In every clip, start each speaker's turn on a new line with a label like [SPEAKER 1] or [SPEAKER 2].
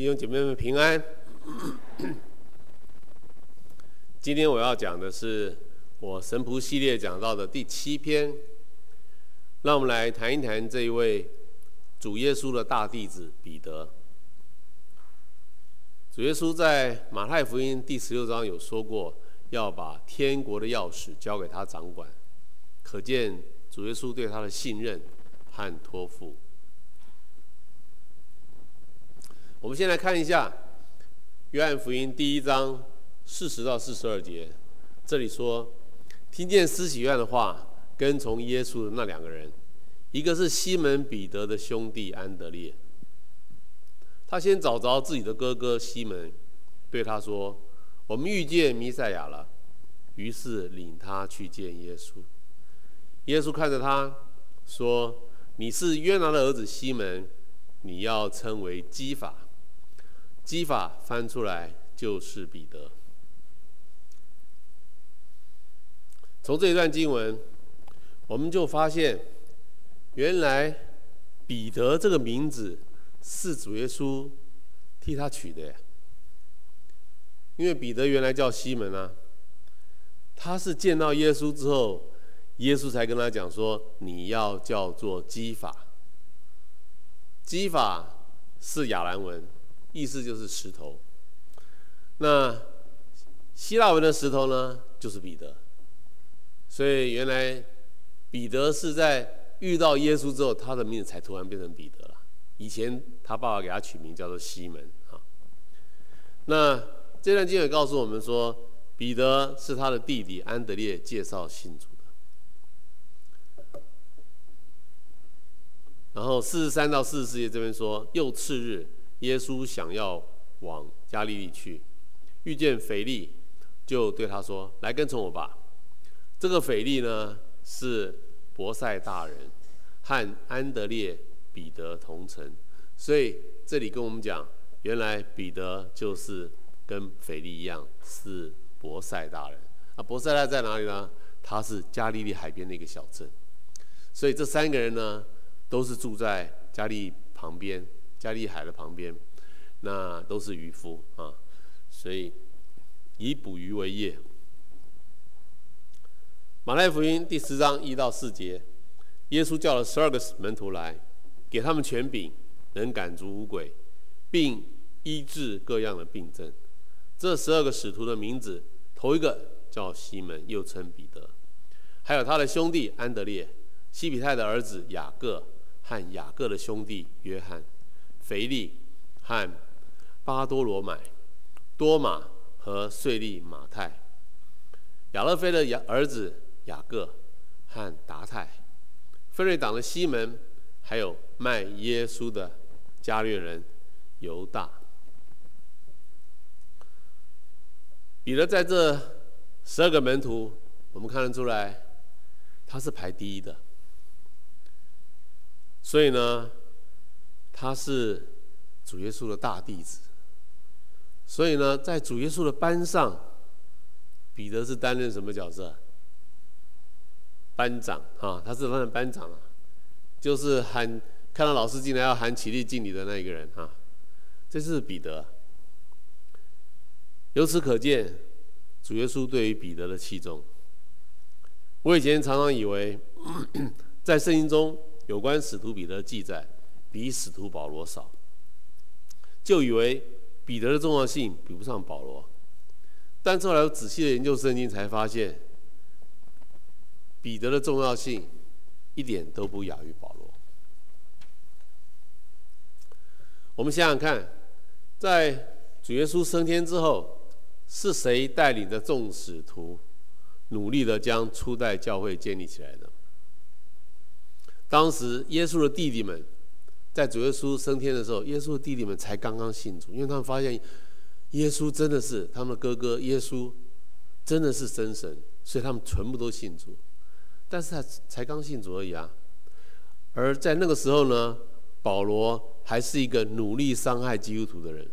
[SPEAKER 1] 弟兄姐妹们平安。今天我要讲的是我神仆系列讲到的第七篇。让我们来谈一谈这一位主耶稣的大弟子彼得。主耶稣在马太福音第十六章有说过，要把天国的钥匙交给他掌管，可见主耶稣对他的信任和托付。我们先来看一下约翰福音第一章四十到四十二节，这里说：“听见施洗约的话，跟从耶稣的那两个人，一个是西门彼得的兄弟安德烈。他先找着自己的哥哥西门，对他说：‘我们遇见弥赛亚了。’于是领他去见耶稣。耶稣看着他说：‘你是约拿的儿子西门，你要称为基法。’基法翻出来就是彼得。从这一段经文，我们就发现，原来彼得这个名字是主耶稣替他取的。因为彼得原来叫西门啊，他是见到耶稣之后，耶稣才跟他讲说：“你要叫做基法。”基法是亚兰文。意思就是石头。那希腊文的石头呢，就是彼得。所以原来彼得是在遇到耶稣之后，他的名字才突然变成彼得了。以前他爸爸给他取名叫做西门啊。那这段经文告诉我们说，彼得是他的弟弟安德烈介绍信主的。然后四十三到四十四页这边说，又次日。耶稣想要往加利利去，遇见腓力，就对他说：“来跟从我吧。”这个腓力呢，是伯赛大人，和安德烈、彼得同城，所以这里跟我们讲，原来彼得就是跟腓力一样是伯赛大人。啊，伯赛大在哪里呢？他是加利利海边的一个小镇，所以这三个人呢，都是住在加利旁边。加利海的旁边，那都是渔夫啊，所以以捕鱼为业。马太福音第十章一到四节，耶稣叫了十二个门徒来，给他们权柄，能赶逐污鬼，并医治各样的病症。这十二个使徒的名字，头一个叫西门，又称彼得，还有他的兄弟安德烈、西庇太的儿子雅各和雅各的兄弟约翰。腓力和巴多罗买、多马和税吏马太、亚勒腓的儿子雅各和达太、非瑞党的西门，还有卖耶稣的加略人犹大。彼得在这十二个门徒，我们看得出来，他是排第一的。所以呢，他是主耶稣的大弟子，所以呢，在主耶稣的班上，彼得是担任什么角色？班长啊，他是担任班长啊，就是喊看到老师进来要喊起立敬礼的那一个人啊，这是彼得。由此可见，主耶稣对于彼得的器重。我以前常常以为，在圣经中有关使徒彼得的记载。比使徒保罗少，就以为彼得的重要性比不上保罗，但后来仔细的研究圣经，才发现彼得的重要性一点都不亚于保罗。我们想想看，在主耶稣升天之后，是谁带领着众使徒努力的将初代教会建立起来的？当时耶稣的弟弟们。在主耶稣升天的时候，耶稣的弟弟们才刚刚信主，因为他们发现耶稣真的是他们哥哥，耶稣真的是真神，所以他们全部都信主。但是他才刚信主而已啊。而在那个时候呢，保罗还是一个努力伤害基督徒的人，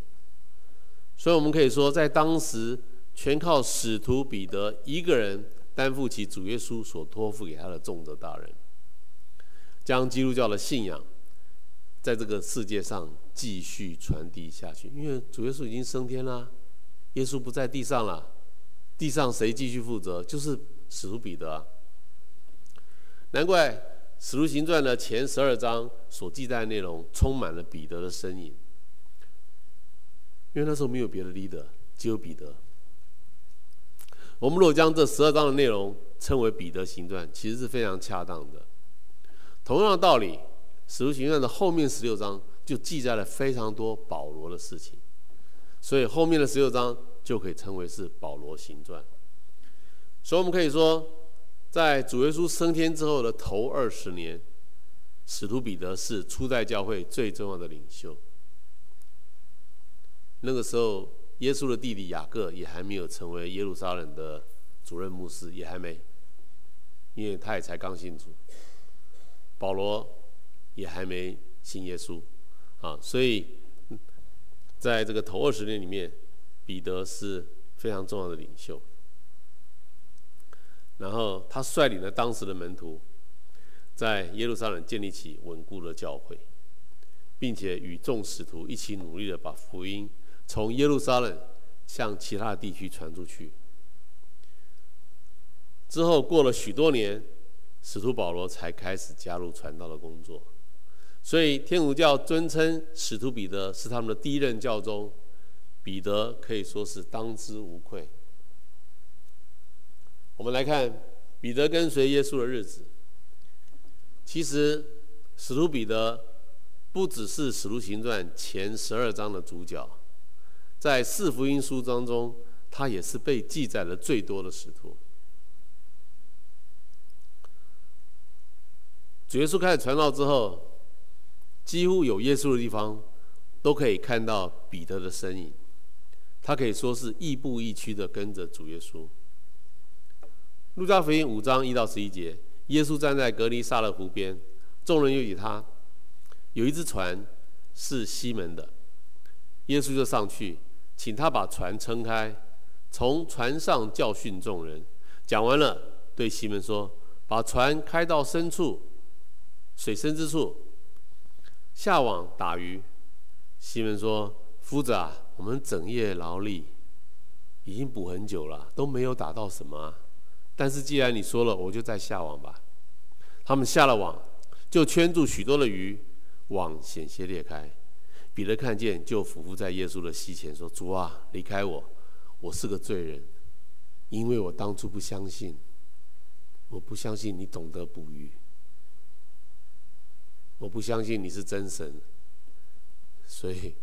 [SPEAKER 1] 所以我们可以说，在当时全靠使徒彼得一个人担负起主耶稣所托付给他的重责大任，将基督教的信仰。在这个世界上继续传递下去。因为主耶稣已经升天了，耶稣不在地上了，地上谁继续负责？就是使徒彼得。难怪《使徒行传》的前十二章所记载的内容充满了彼得的身影，因为那时候没有别的 leader，只有彼得。我们若将这十二章的内容称为《彼得行传》，其实是非常恰当的。同样的道理，《使徒行传》的后面十六章就记载了非常多保罗的事情，所以后面的十六章就可以称为是《保罗行传》。所以，我们可以说。在主耶稣升天之后的头二十年，使徒彼得是初代教会最重要的领袖。那个时候，耶稣的弟弟雅各也还没有成为耶路撒冷的主任牧师，也还没，因为他也才刚信主。保罗也还没信耶稣，啊，所以在这个头二十年里面，彼得是非常重要的领袖。然后他率领了当时的门徒，在耶路撒冷建立起稳固的教会，并且与众使徒一起努力的把福音从耶路撒冷向其他地区传出去。之后过了许多年，使徒保罗才开始加入传道的工作。所以天主教尊称使徒彼得是他们的第一任教宗，彼得可以说是当之无愧。我们来看彼得跟随耶稣的日子。其实，使徒彼得不只是《使徒行传》前十二章的主角，在四福音书当中，他也是被记载的最多的使徒。主耶稣开始传道之后，几乎有耶稣的地方，都可以看到彼得的身影。他可以说是亦步亦趋的跟着主耶稣。路加福音五章一到十一节，耶稣站在革尼撒勒湖边，众人约他，有一只船是西门的，耶稣就上去，请他把船撑开，从船上教训众人。讲完了，对西门说：“把船开到深处，水深之处，下网打鱼。”西门说：“夫子啊，我们整夜劳力，已经捕很久了，都没有打到什么。”但是既然你说了，我就再下网吧。他们下了网，就圈住许多的鱼，网险些裂开。彼得看见，就俯伏在耶稣的膝前说：“主啊，离开我，我是个罪人，因为我当初不相信，我不相信你懂得捕鱼，我不相信你是真神，所以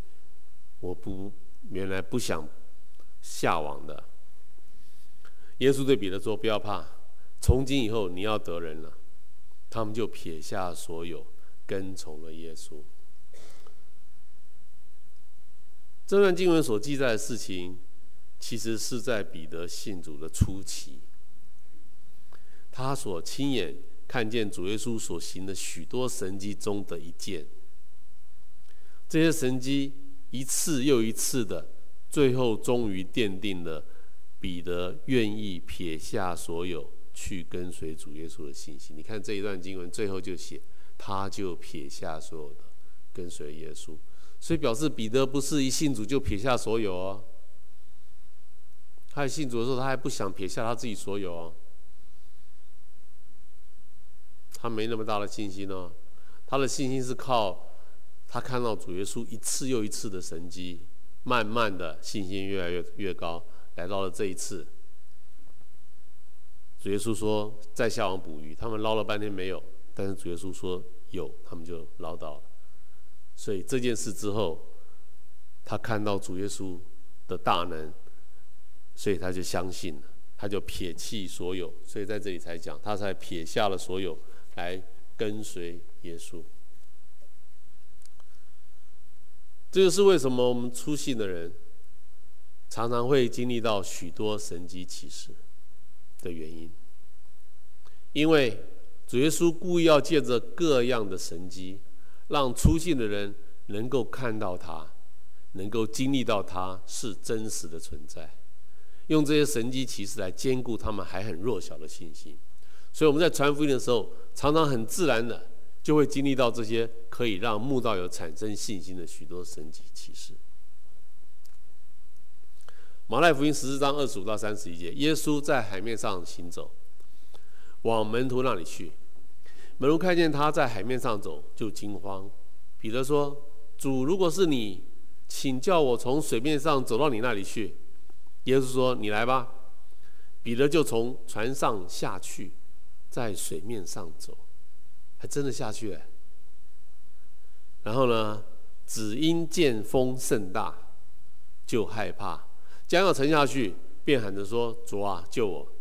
[SPEAKER 1] 我不原来不想下网的。”耶稣对彼得说：“不要怕，从今以后你要得人了。”他们就撇下所有，跟从了耶稣。这段经文所记载的事情，其实是在彼得信主的初期，他所亲眼看见主耶稣所行的许多神迹中的一件。这些神迹一次又一次的，最后终于奠定了。彼得愿意撇下所有去跟随主耶稣的信心。你看这一段经文最后就写，他就撇下所有的跟随耶稣，所以表示彼得不是一信主就撇下所有哦。他信主的时候，他还不想撇下他自己所有哦。他没那么大的信心哦，他的信心是靠他看到主耶稣一次又一次的神迹，慢慢的信心越来越越高。来到了这一次，主耶稣说：“再下网捕鱼。”他们捞了半天没有，但是主耶稣说有，他们就捞到了。所以这件事之后，他看到主耶稣的大能，所以他就相信了，他就撇弃所有。所以在这里才讲，他才撇下了所有来跟随耶稣。这就是为什么我们出信的人。常常会经历到许多神迹奇事的原因，因为主耶稣故意要借着各样的神迹，让出信的人能够看到他，能够经历到他是真实的存在，用这些神迹奇事来坚固他们还很弱小的信心。所以我们在传福音的时候，常常很自然的就会经历到这些可以让慕道友产生信心的许多神迹奇事。马太福音十四章二十五到三十一节，耶稣在海面上行走，往门徒那里去。门徒看见他在海面上走，就惊慌。彼得说：“主，如果是你，请叫我从水面上走到你那里去。”耶稣说：“你来吧。”彼得就从船上下去，在水面上走，还真的下去了。然后呢，只因见风甚大，就害怕。将要沉下去，便喊着说：“主啊，救我！”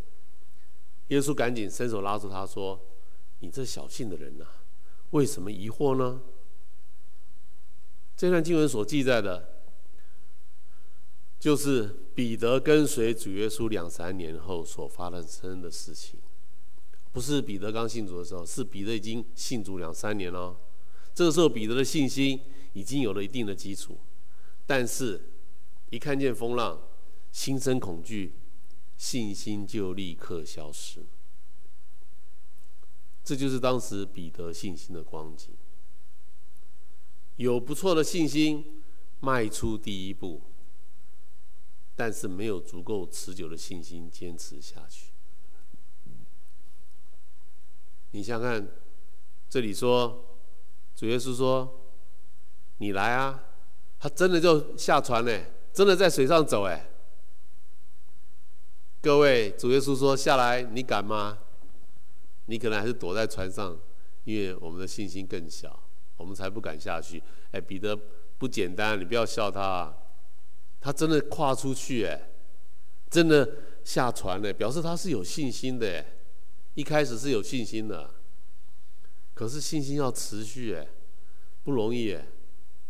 [SPEAKER 1] 耶稣赶紧伸手拉住他说：“你这小信的人呐、啊，为什么疑惑呢？”这段经文所记载的，就是彼得跟随主耶稣两三年后所发生的事情。不是彼得刚信主的时候，是彼得已经信主两三年了。这个时候，彼得的信心已经有了一定的基础，但是，一看见风浪，心生恐惧，信心就立刻消失。这就是当时彼得信心的光景。有不错的信心，迈出第一步，但是没有足够持久的信心坚持下去。你想想看，这里说，主耶稣说：“你来啊！”他真的就下船呢，真的在水上走哎。各位，主耶稣说：“下来，你敢吗？”你可能还是躲在船上，因为我们的信心更小，我们才不敢下去。哎，彼得不简单，你不要笑他，他真的跨出去哎，真的下船了，表示他是有信心的哎，一开始是有信心的，可是信心要持续哎，不容易哎，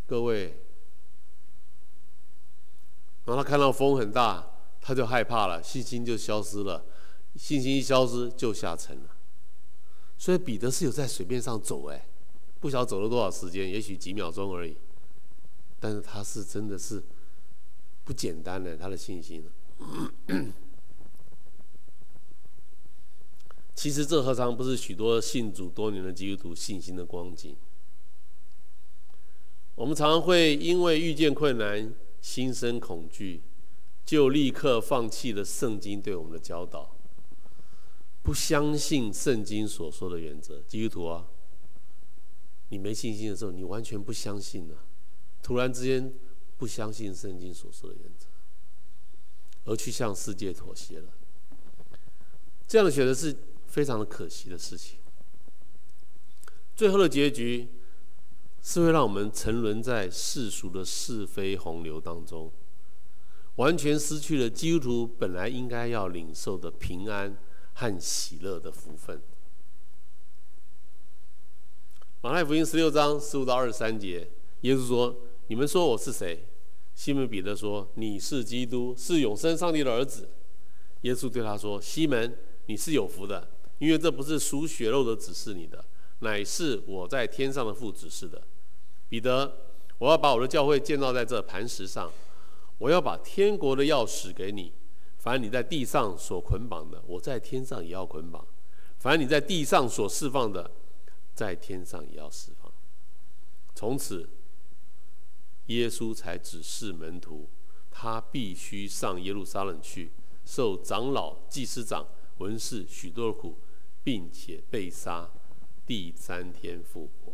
[SPEAKER 1] 各位。然后他看到风很大。他就害怕了，信心就消失了，信心一消失就下沉了。所以彼得是有在水面上走，哎，不晓得走了多少时间，也许几秒钟而已。但是他是真的是不简单的，他的信心。其实这何尝不是许多信主多年的基督徒信心的光景？我们常常会因为遇见困难，心生恐惧。就立刻放弃了圣经对我们的教导，不相信圣经所说的原则。基督徒啊，你没信心的时候，你完全不相信了，突然之间不相信圣经所说的原则，而去向世界妥协了。这样的选择是非常的可惜的事情。最后的结局是会让我们沉沦在世俗的是非洪流当中。完全失去了基督徒本来应该要领受的平安和喜乐的福分。马太福音十六章十五到二十三节，耶稣说：“你们说我是谁？”西门彼得说：“你是基督，是永生上帝的儿子。”耶稣对他说：“西门，你是有福的，因为这不是属血肉的指示你的，乃是我在天上的父指示的。彼得，我要把我的教会建造在这磐石上。”我要把天国的钥匙给你，凡你在地上所捆绑的，我在天上也要捆绑；凡你在地上所释放的，在天上也要释放。从此，耶稣才指示门徒，他必须上耶路撒冷去，受长老、祭司长、文士许多的苦，并且被杀，第三天复活。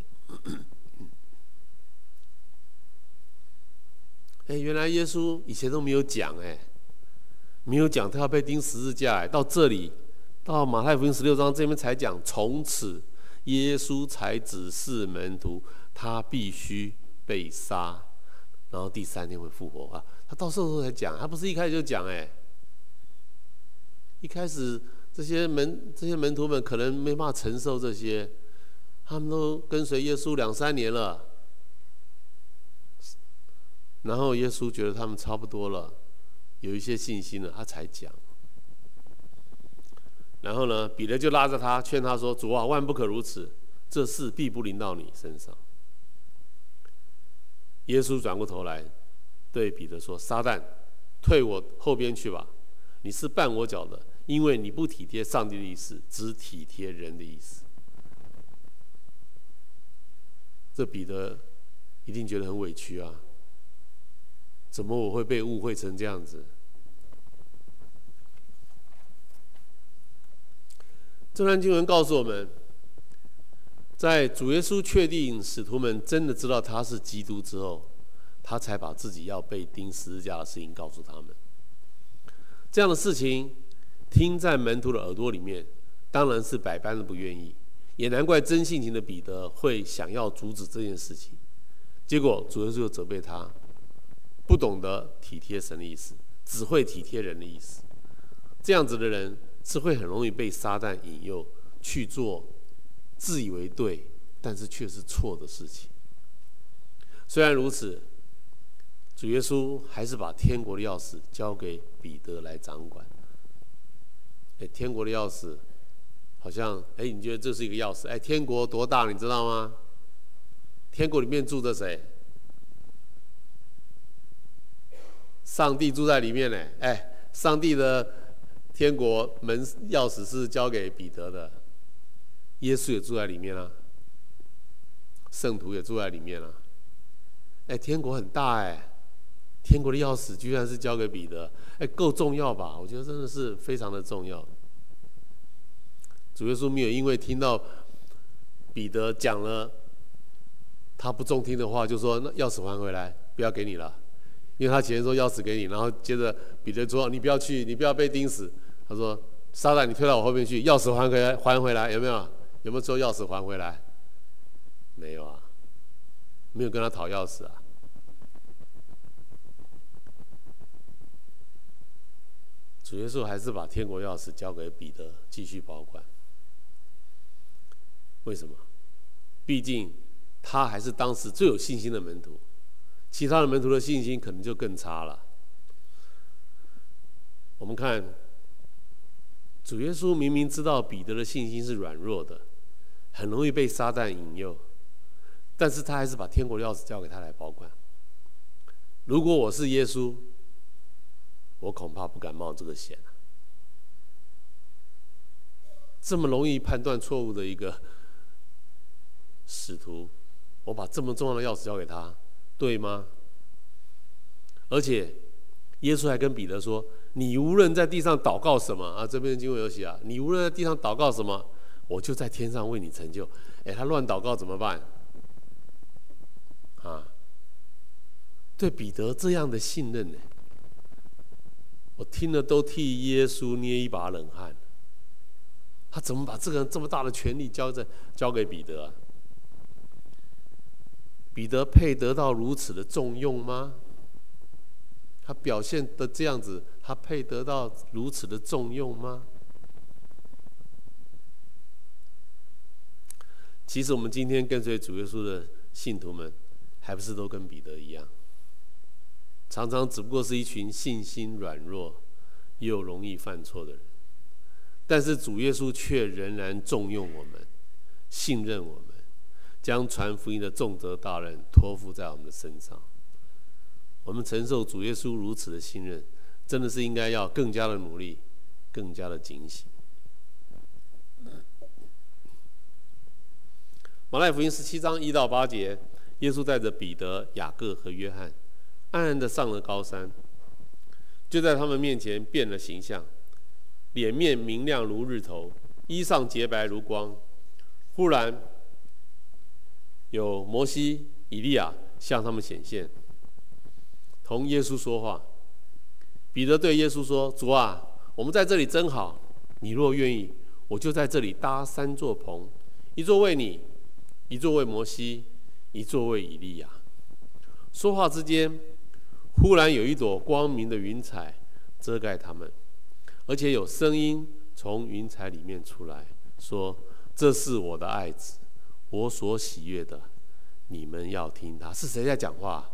[SPEAKER 1] 哎，原来耶稣以前都没有讲，哎，没有讲他要被钉十字架，哎，到这里，到马太福音十六章这边才讲，从此耶稣才指示门徒，他必须被杀，然后第三天会复活啊。他到时候才讲，他不是一开始就讲，哎，一开始这些门这些门徒们可能没办法承受这些，他们都跟随耶稣两三年了。然后耶稣觉得他们差不多了，有一些信心了，他才讲。然后呢，彼得就拉着他，劝他说：“主啊，万不可如此，这事必不临到你身上。”耶稣转过头来，对彼得说：“撒旦，退我后边去吧！你是绊我脚的，因为你不体贴上帝的意思，只体贴人的意思。”这彼得一定觉得很委屈啊！怎么我会被误会成这样子？这段经文告诉我们，在主耶稣确定使徒们真的知道他是基督之后，他才把自己要被钉十字架的事情告诉他们。这样的事情听在门徒的耳朵里面，当然是百般的不愿意，也难怪真性情的彼得会想要阻止这件事情。结果主耶稣就责备他，不懂得体贴神的意思，只会体贴人的意思。这样子的人是会很容易被撒旦引诱去做自以为对，但是却是错的事情。虽然如此。主耶稣还是把天国的钥匙交给彼得来掌管。哎，天国的钥匙，好像哎，你觉得这是一个钥匙？哎，天国多大，你知道吗？天国里面住着谁？上帝住在里面呢。哎，上帝的天国门钥匙是交给彼得的，耶稣也住在里面啊，圣徒也住在里面啊。哎，天国很大哎。天国的钥匙居然是交给彼得，哎，够重要吧？我觉得真的是非常的重要。主耶稣没有因为听到彼得讲了他不中听的话，就说那钥匙还回来，不要给你了。因为他前面说钥匙给你，然后接着彼得说你不要去，你不要被钉死。他说撒旦，你退到我后面去，钥匙还回来，还回来，有没有？有没有说钥匙还回来？没有啊，没有跟他讨钥匙啊。主耶稣还是把天国钥匙交给彼得继续保管。为什么？毕竟他还是当时最有信心的门徒，其他的门徒的信心可能就更差了。我们看，主耶稣明明知道彼得的信心是软弱的，很容易被撒旦引诱，但是他还是把天国钥匙交给他来保管。如果我是耶稣，我恐怕不敢冒这个险。这么容易判断错误的一个使徒，我把这么重要的钥匙交给他，对吗？而且耶稣还跟彼得说：“你无论在地上祷告什么啊，这边经文有写啊，你无论在地上祷告什么，我就在天上为你成就。”哎，他乱祷告怎么办？啊，对彼得这样的信任呢？我听了都替耶稣捏一把冷汗。他怎么把这个这么大的权力交在交给彼得啊？彼得配得到如此的重用吗？他表现的这样子，他配得到如此的重用吗？其实我们今天跟随主耶稣的信徒们，还不是都跟彼得一样？常常只不过是一群信心软弱又容易犯错的人，但是主耶稣却仍然重用我们，信任我们，将传福音的重责大任托付在我们的身上。我们承受主耶稣如此的信任，真的是应该要更加的努力，更加的警醒。马太福音十七章一到八节，耶稣带着彼得、雅各和约翰。暗暗的上了高山，就在他们面前变了形象，脸面明亮如日头，衣裳洁白如光。忽然，有摩西、以利亚向他们显现，同耶稣说话。彼得对耶稣说：“主啊，我们在这里真好。你若愿意，我就在这里搭三座棚，一座为你，一座为摩西，一座为以利亚。”说话之间。忽然有一朵光明的云彩遮盖他们，而且有声音从云彩里面出来说：“这是我的爱子，我所喜悦的，你们要听他。”是谁在讲话？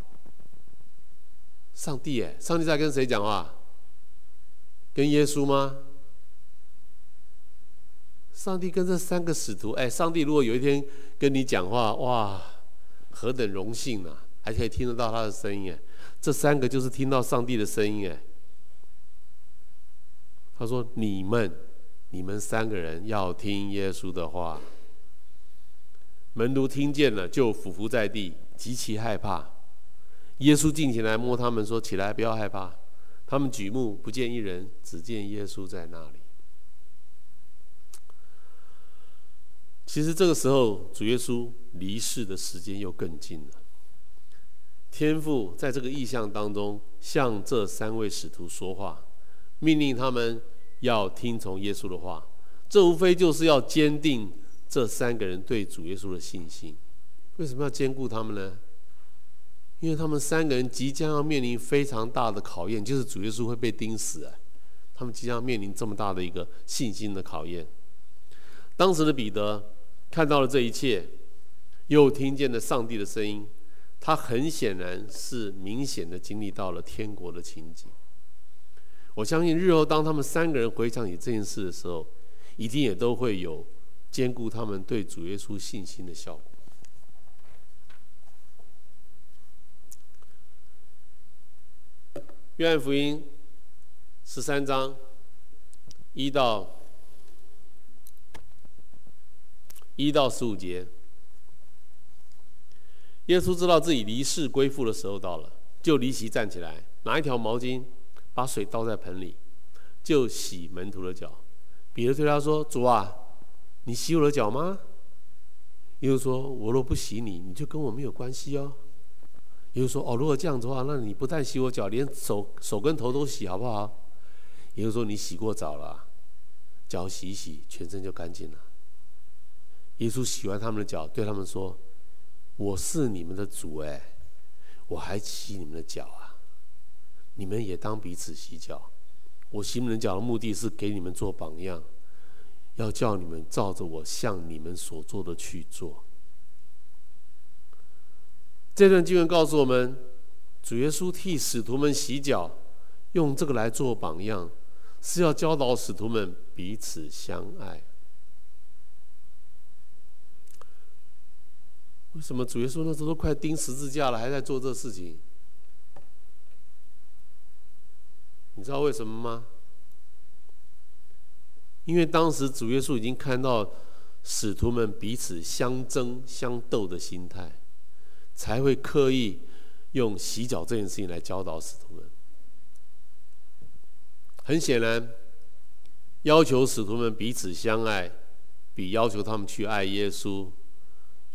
[SPEAKER 1] 上帝耶！上帝在跟谁讲话？跟耶稣吗？上帝跟这三个使徒？哎，上帝如果有一天跟你讲话，哇，何等荣幸啊！还可以听得到他的声音哎。这三个就是听到上帝的声音哎，他说：“你们，你们三个人要听耶稣的话。”门徒听见了，就俯伏在地，极其害怕。耶稣近前来摸他们，说：“起来，不要害怕。”他们举目不见一人，只见耶稣在那里。其实这个时候，主耶稣离世的时间又更近了。天父在这个意象当中，向这三位使徒说话，命令他们要听从耶稣的话。这无非就是要坚定这三个人对主耶稣的信心。为什么要坚固他们呢？因为他们三个人即将要面临非常大的考验，就是主耶稣会被钉死！他们即将面临这么大的一个信心的考验。当时的彼得。看到了这一切，又听见了上帝的声音，他很显然是明显的经历到了天国的情景。我相信日后当他们三个人回想起这件事的时候，一定也都会有坚固他们对主耶稣信心的效果。约翰福音十三章一到。一到十五节，耶稣知道自己离世归父的时候到了，就离席站起来，拿一条毛巾，把水倒在盆里，就洗门徒的脚。彼得对他说：“主啊，你洗我的脚吗？”耶稣说：“我若不洗你，你就跟我没有关系哦。”耶稣说：“哦，如果这样子的话，那你不但洗我脚，连手手跟头都洗，好不好？”耶稣说：“你洗过澡了，脚洗一洗，全身就干净了。”耶稣洗完他们的脚，对他们说：“我是你们的主，哎，我还洗你们的脚啊！你们也当彼此洗脚。我洗你们脚的目的是给你们做榜样，要叫你们照着我向你们所做的去做。”这段经文告诉我们，主耶稣替使徒们洗脚，用这个来做榜样，是要教导使徒们彼此相爱。为什么主耶稣那时候都快钉十字架了，还在做这事情？你知道为什么吗？因为当时主耶稣已经看到使徒们彼此相争相斗的心态，才会刻意用洗脚这件事情来教导使徒们。很显然，要求使徒们彼此相爱，比要求他们去爱耶稣。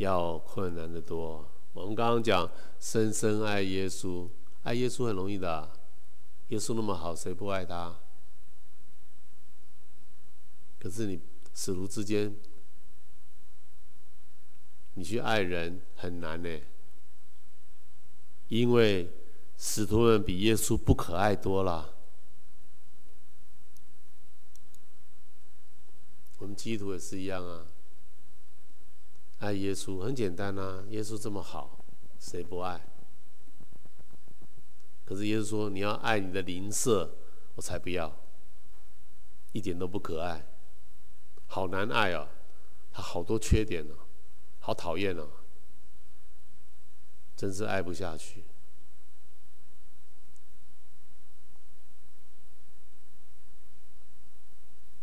[SPEAKER 1] 要困难得多。我们刚刚讲深深爱耶稣，爱耶稣很容易的。耶稣那么好，谁不爱他？可是你使徒之间，你去爱人很难呢，因为使徒们比耶稣不可爱多了。我们基督徒也是一样啊。爱耶稣很简单呐，耶稣这么好，谁不爱？可是耶稣说：“你要爱你的邻舍，我才不要，一点都不可爱，好难爱啊，他好多缺点呢，好讨厌啊，真是爱不下去。”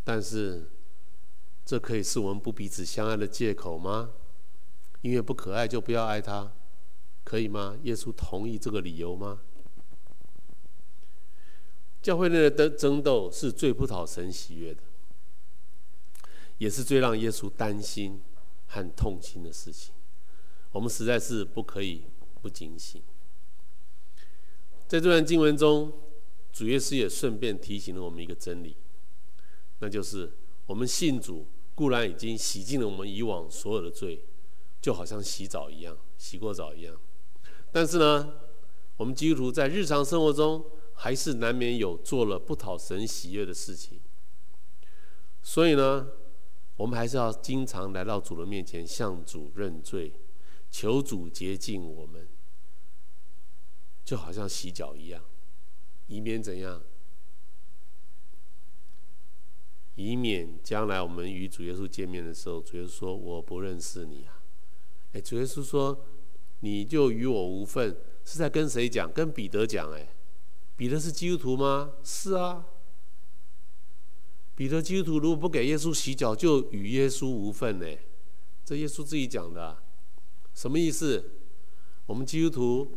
[SPEAKER 1] 但是，这可以是我们不彼此相爱的借口吗？因为不可爱就不要爱他，可以吗？耶稣同意这个理由吗？教会内的争斗是最不讨神喜悦的，也是最让耶稣担心和痛心的事情。我们实在是不可以不警醒。在这段经文中，主耶稣也顺便提醒了我们一个真理，那就是我们信主固然已经洗净了我们以往所有的罪。就好像洗澡一样，洗过澡一样。但是呢，我们基督徒在日常生活中还是难免有做了不讨神喜悦的事情。所以呢，我们还是要经常来到主的面前，向主认罪，求主洁净我们，就好像洗脚一样，以免怎样？以免将来我们与主耶稣见面的时候，主耶稣说：“我不认识你啊。”哎，主耶稣说：“你就与我无份。”是在跟谁讲？跟彼得讲。哎，彼得是基督徒吗？是啊。彼得基督徒如果不给耶稣洗脚，就与耶稣无份呢。这耶稣自己讲的。什么意思？我们基督徒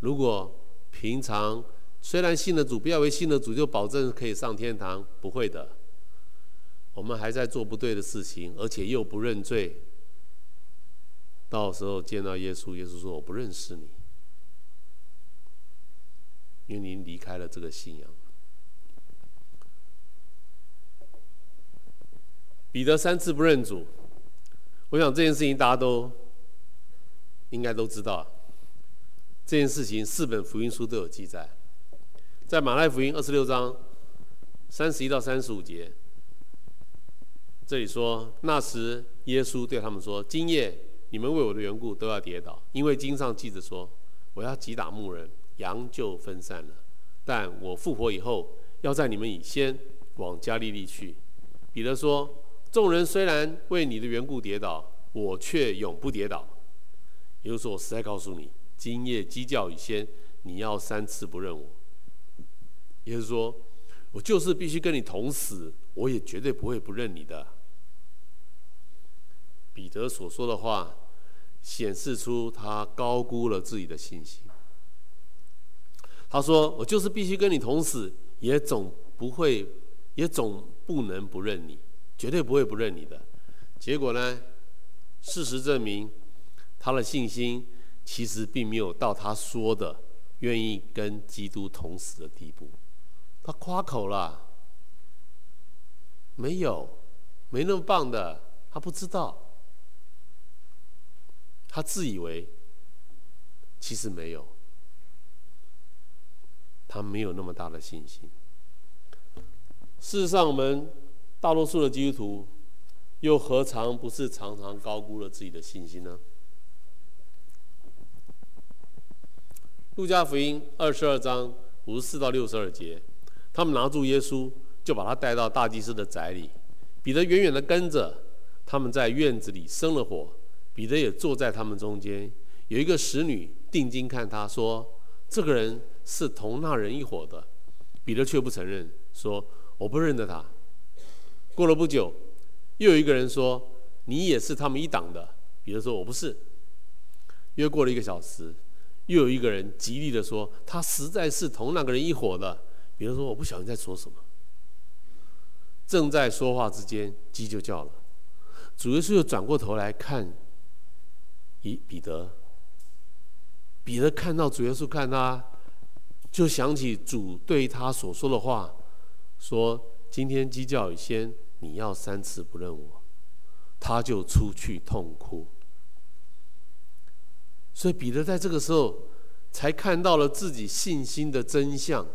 [SPEAKER 1] 如果平常虽然信了主，不要为信了主就保证可以上天堂，不会的。我们还在做不对的事情，而且又不认罪，到时候见到耶稣，耶稣说：“我不认识你，因为您离开了这个信仰。”彼得三次不认主，我想这件事情大家都应该都知道。这件事情四本福音书都有记载，在马太福音二十六章三十一到三十五节，这里说：那时耶稣对他们说：“今夜你们为我的缘故都要跌倒，因为经上记着说，我要击打牧人，羊就分散了。但我复活以后，要在你们以先往加利利去。”彼得说：“众人虽然为你的缘故跌倒，我却永不跌倒。”耶稣说：“我实在告诉你。”今夜鸡叫以先，你要三次不认我。也就是说，我就是必须跟你同死，我也绝对不会不认你的。彼得所说的话，显示出他高估了自己的信心。他说：“我就是必须跟你同死，也总不会，也总不能不认你，绝对不会不认你的。”结果呢？事实证明，他的信心。其实并没有到他说的愿意跟基督同死的地步，他夸口了，没有，没那么棒的，他不知道，他自以为，其实没有，他没有那么大的信心。事实上，我们大多数的基督徒，又何尝不是常常高估了自己的信心呢？路加福音二十二章五十四到六十二节，他们拿住耶稣，就把他带到大祭司的宅里。彼得远远的跟着，他们在院子里生了火。彼得也坐在他们中间。有一个使女定睛看他说：“这个人是同那人一伙的。”彼得却不承认，说：“我不认得他。”过了不久，又有一个人说：“你也是他们一党的。”彼得说：“我不是。”约过了一个小时。又有一个人极力的说：“他实在是同那个人一伙的。”彼得说，我不晓得你在说什么。正在说话之间，鸡就叫了。主耶稣又转过头来看，咦，彼得。彼得看到主耶稣看他，就想起主对他所说的话，说：“今天鸡叫以先，你要三次不认我。”他就出去痛哭。所以彼得在这个时候才看到了自己信心的真相，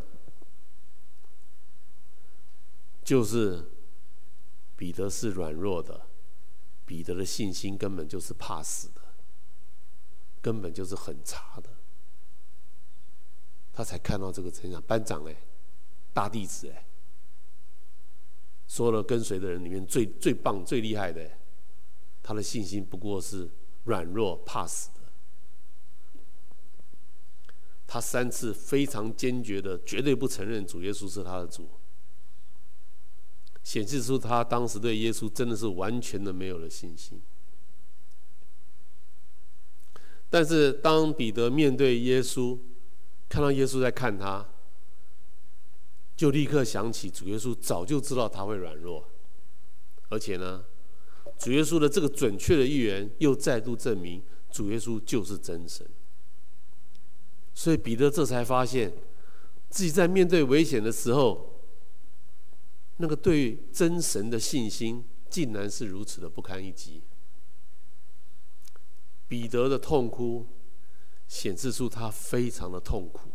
[SPEAKER 1] 就是彼得是软弱的，彼得的信心根本就是怕死的，根本就是很差的。他才看到这个成长。班长哎，大弟子哎，说了跟随的人里面最最棒、最厉害的，他的信心不过是软弱、怕死。他三次非常坚决的，绝对不承认主耶稣是他的主，显示出他当时对耶稣真的是完全的没有了信心。但是当彼得面对耶稣，看到耶稣在看他，就立刻想起主耶稣早就知道他会软弱，而且呢，主耶稣的这个准确的预言又再度证明主耶稣就是真神。所以彼得这才发现，自己在面对危险的时候，那个对真神的信心，竟然是如此的不堪一击。彼得的痛哭，显示出他非常的痛苦，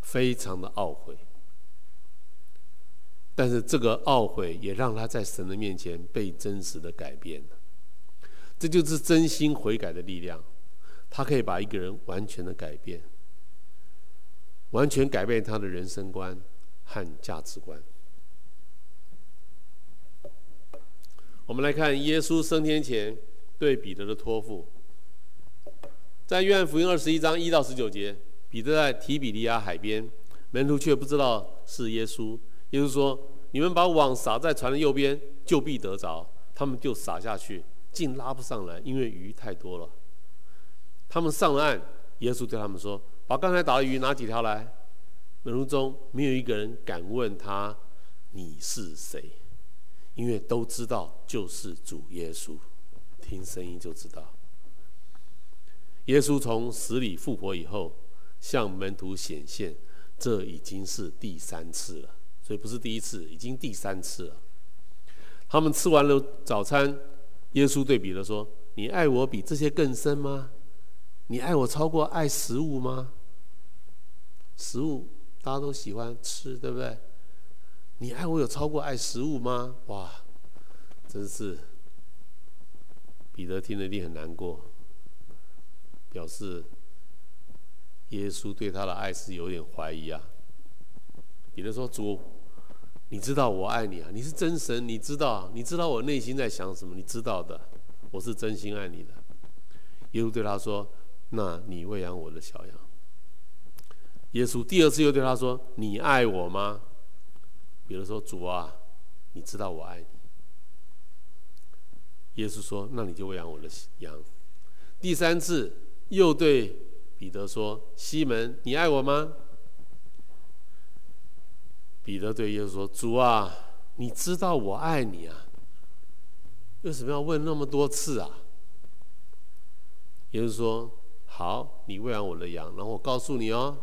[SPEAKER 1] 非常的懊悔。但是这个懊悔也让他在神的面前被真实的改变了，这就是真心悔改的力量。他可以把一个人完全的改变，完全改变他的人生观和价值观。我们来看耶稣升天前对彼得的托付，在约翰福音二十一章一到十九节，彼得在提比利亚海边，门徒却不知道是耶稣。耶稣说：“你们把网撒在船的右边，就必得着。”他们就撒下去，竟拉不上来，因为鱼太多了。他们上了岸，耶稣对他们说：“把刚才打的鱼拿几条来。”门徒中没有一个人敢问他：“你是谁？”因为都知道就是主耶稣，听声音就知道。耶稣从死里复活以后，向门徒显现，这已经是第三次了，所以不是第一次，已经第三次了。他们吃完了早餐，耶稣对彼得说：“你爱我比这些更深吗？你爱我超过爱食物吗？食物大家都喜欢吃，对不对？你爱我有超过爱食物吗？哇，真是！彼得听了一定很难过。”表示耶稣对他的爱是有点怀疑啊。彼得说：“主，你知道我爱你啊，你是真神，你知道，你知道我内心在想什么，你知道的，我是真心爱你的。”耶稣对他说：“那你喂养我的小羊。”耶稣第二次又对他说：“你爱我吗？”彼得说：“主啊，你知道我爱你。”耶稣说：“那你就喂养我的羊。”第三次。又对彼得说：“西门，你爱我吗？”彼得对耶稣说：“主啊，你知道我爱你啊，为什么要问那么多次啊？”耶稣说：“好，你喂养我的羊，然后我告诉你哦，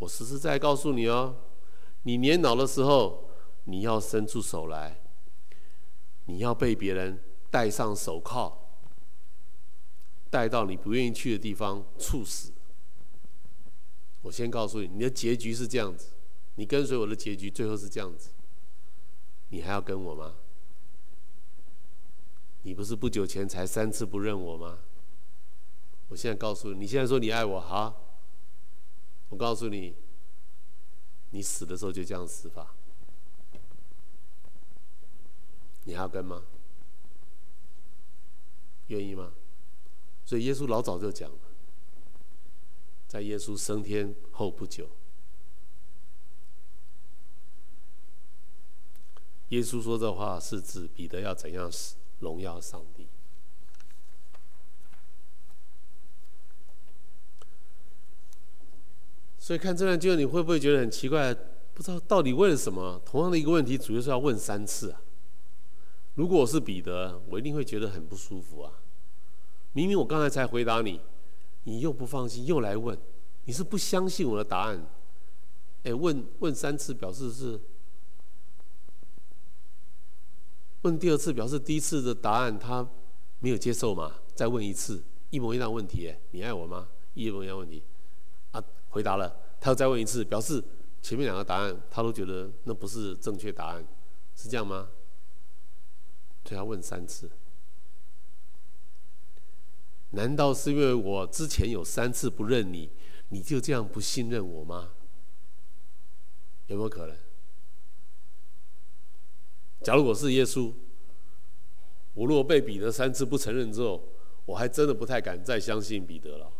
[SPEAKER 1] 我实实在在告诉你哦，你年老的时候，你要伸出手来，你要被别人戴上手铐。”带到你不愿意去的地方，处死。我先告诉你，你的结局是这样子，你跟随我的结局最后是这样子。你还要跟我吗？你不是不久前才三次不认我吗？我现在告诉你，你现在说你爱我，好，我告诉你，你死的时候就这样死法。你还要跟吗？愿意吗？所以耶稣老早就讲了，在耶稣升天后不久，耶稣说这话是指彼得要怎样死，荣耀上帝。所以看这段经文，你会不会觉得很奇怪？不知道到底为了什么？同样的一个问题，主要是要问三次啊！如果我是彼得，我一定会觉得很不舒服啊！明明我刚才才回答你，你又不放心，又来问，你是不相信我的答案？哎，问问三次表示是，问第二次表示第一次的答案他没有接受嘛？再问一次，一模一样问题，哎，你爱我吗？一模一样问题，啊，回答了，他又再问一次，表示前面两个答案他都觉得那不是正确答案，是这样吗？所以要问三次。难道是因为我之前有三次不认你，你就这样不信任我吗？有没有可能？假如我是耶稣，我如果被彼得三次不承认之后，我还真的不太敢再相信彼得了。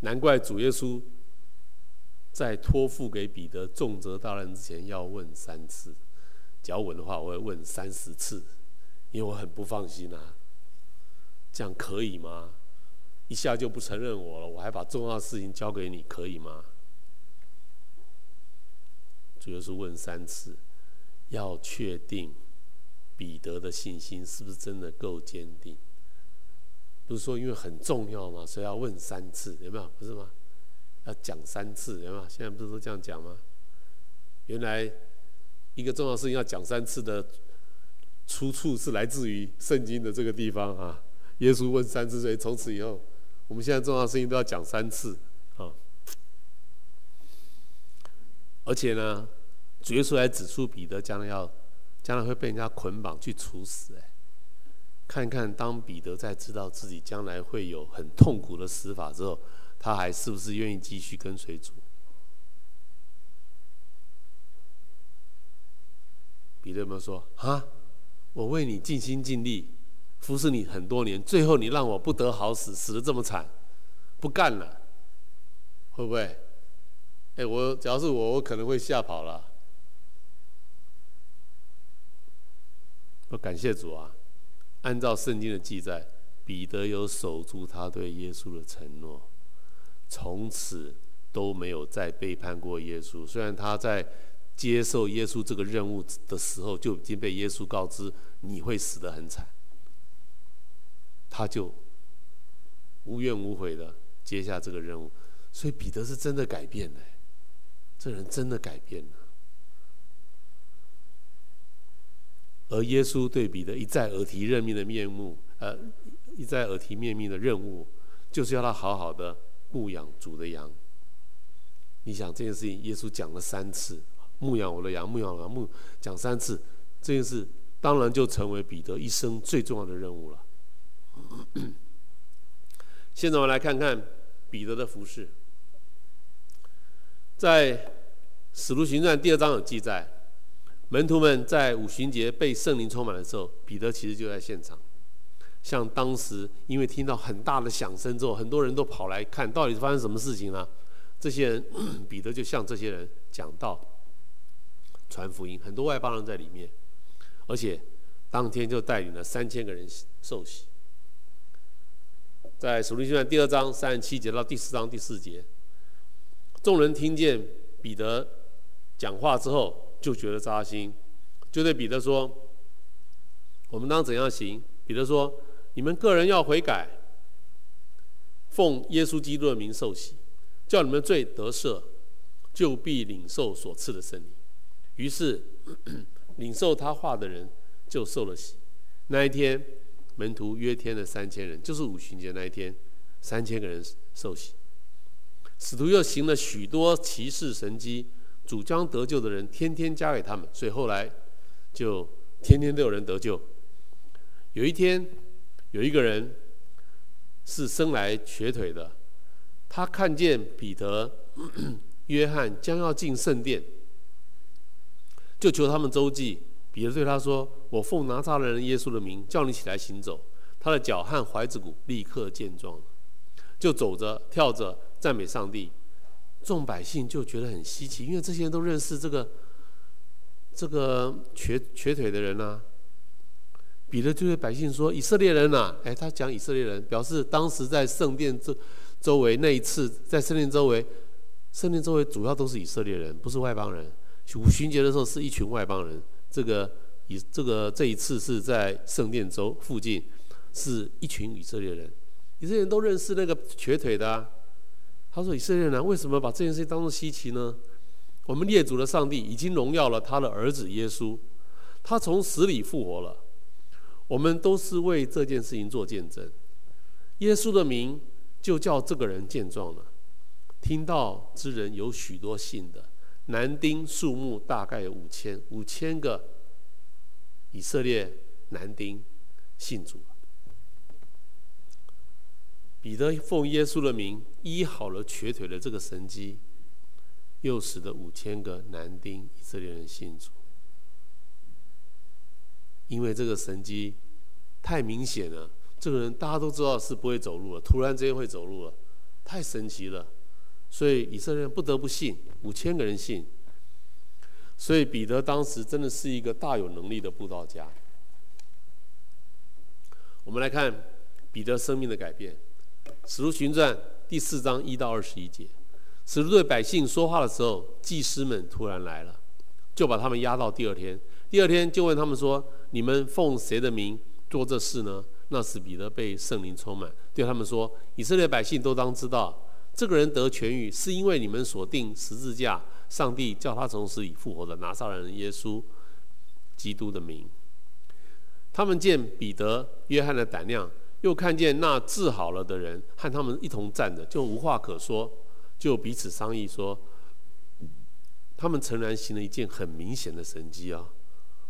[SPEAKER 1] 难怪主耶稣在托付给彼得重责大任之前要问三次，要问的话，我会问三十次，因为我很不放心啊。这样可以吗？一下就不承认我了，我还把重要的事情交给你，可以吗？主要是问三次，要确定彼得的信心是不是真的够坚定。不是说因为很重要吗？所以要问三次，有没有？不是吗？要讲三次，有没有？现在不是都这样讲吗？原来一个重要事情要讲三次的出处是来自于圣经的这个地方啊。耶稣问三次，所以从此以后，我们现在重要的事情都要讲三次啊！而且呢，主耶稣还指出彼得将来要，将来会被人家捆绑去处死。哎，看看当彼得在知道自己将来会有很痛苦的死法之后，他还是不是愿意继续跟随主？彼得有没有说啊？我为你尽心尽力。服侍你很多年，最后你让我不得好死，死得这么惨，不干了，会不会？哎，我只要是我，我可能会吓跑了。我感谢主啊！按照圣经的记载，彼得有守住他对耶稣的承诺，从此都没有再背叛过耶稣。虽然他在接受耶稣这个任务的时候，就已经被耶稣告知你会死得很惨，他就无怨无悔的接下这个任务。所以彼得是真的改变了，这人真的改变了。而耶稣对彼得一再耳提任命的面目，呃，一再耳提面命的任务，就是要他好好的牧养主的羊。你想这件事情，耶稣讲了三次，牧养我的羊，牧养我的，牧讲三次，这件事当然就成为彼得一生最重要的任务了。现在我们来看看彼得的服饰，在《使徒行传》第二章有记载。门徒们在五旬节被圣灵充满的时候，彼得其实就在现场。像当时因为听到很大的响声之后，很多人都跑来看到底发生什么事情了。这些人，彼得就向这些人讲道、传福音，很多外邦人在里面，而且当天就带领了三千个人受洗。在使徒行传第二章三十七节到第四章第四节，众人听见彼得讲话之后。就觉得扎心，就对彼得说：“我们当怎样行？”彼得说：“你们个人要悔改，奉耶稣基督的名受洗，叫你们罪得赦，就必领受所赐的圣灵。”于是 领受他话的人就受了洗。那一天，门徒约天的三千人，就是五旬节那一天，三千个人受洗。使徒又行了许多奇事神迹。主将得救的人天天加给他们，所以后来就天天都有人得救。有一天，有一个人是生来瘸腿的，他看见彼得、约翰将要进圣殿，就求他们周济。彼得对他说：“我奉拿撒勒人耶稣的名，叫你起来行走。”他的脚和踝子骨立刻健壮，就走着、跳着赞美上帝。众百姓就觉得很稀奇，因为这些人都认识这个这个瘸瘸腿的人呐、啊。彼得就对百姓说：“以色列人呐、哎，他讲以色列人，表示当时在圣殿周周围那一次，在圣殿周围，圣殿周围主要都是以色列人，不是外邦人。五旬节的时候是一群外邦人，这个以这个这一次是在圣殿周附近，是一群以色列人，以色列人都认识那个瘸腿的、”他说：“以色列人为什么把这件事情当作稀奇呢？我们列祖的上帝已经荣耀了他的儿子耶稣，他从死里复活了。我们都是为这件事情做见证。耶稣的名就叫这个人见状了。听到之人有许多信的，男丁数目大概有五千，五千个以色列男丁信主。”彼得奉耶稣的名医好了瘸腿的这个神迹，又使得五千个男丁以色列人信主。因为这个神迹太明显了，这个人大家都知道是不会走路了，突然之间会走路了，太神奇了，所以以色列人不得不信，五千个人信。所以彼得当时真的是一个大有能力的布道家。我们来看彼得生命的改变。使徒行传第四章一到二十一节，使徒对百姓说话的时候，祭司们突然来了，就把他们押到第二天。第二天就问他们说：“你们奉谁的名做这事呢？”那时彼得被圣灵充满，对他们说：“以色列百姓都当知道，这个人得痊愈，是因为你们所定十字架，上帝叫他从死里复活的拿撒勒人耶稣基督的名。”他们见彼得、约翰的胆量。又看见那治好了的人和他们一同站着，就无话可说，就彼此商议说：“他们诚然行了一件很明显的神迹啊！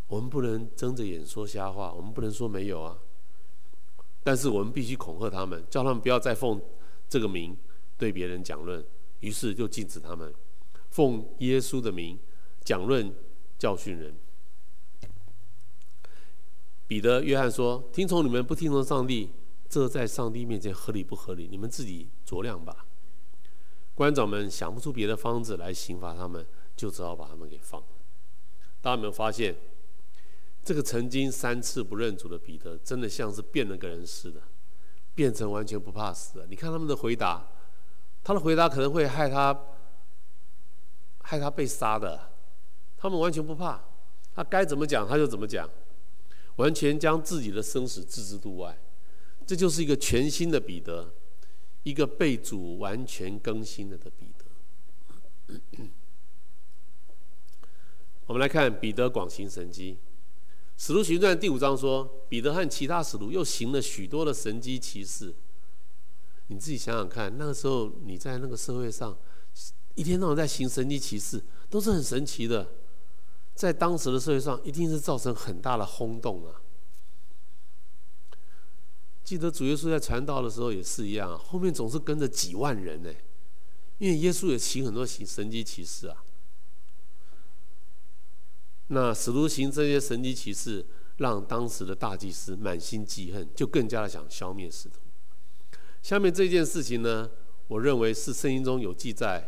[SPEAKER 1] 我们不能睁着眼说瞎话，我们不能说没有啊！但是我们必须恐吓他们，叫他们不要再奉这个名对别人讲论。于是就禁止他们奉耶稣的名讲论教训人。”彼得、约翰说：“听从你们，不听从上帝，这在上帝面前合理不合理？你们自己酌量吧。”官长们想不出别的方子来刑罚他们，就只好把他们给放了。大家有没有发现，这个曾经三次不认主的彼得，真的像是变了个人似的，变成完全不怕死了。你看他们的回答，他的回答可能会害他，害他被杀的，他们完全不怕，他该怎么讲他就怎么讲，完全将自己的生死置之度外。这就是一个全新的彼得，一个被主完全更新了的彼得。我们来看彼得广行神迹。使徒行传第五章说，彼得和其他使徒又行了许多的神迹奇事。你自己想想看，那个时候你在那个社会上，一天到晚在行神迹奇事，都是很神奇的，在当时的社会上，一定是造成很大的轰动啊。记得主耶稣在传道的时候也是一样，后面总是跟着几万人呢，因为耶稣也行很多行神迹奇事啊。那使徒行这些神迹奇事，让当时的大祭司满心记恨，就更加的想消灭使徒。下面这件事情呢，我认为是圣经中有记载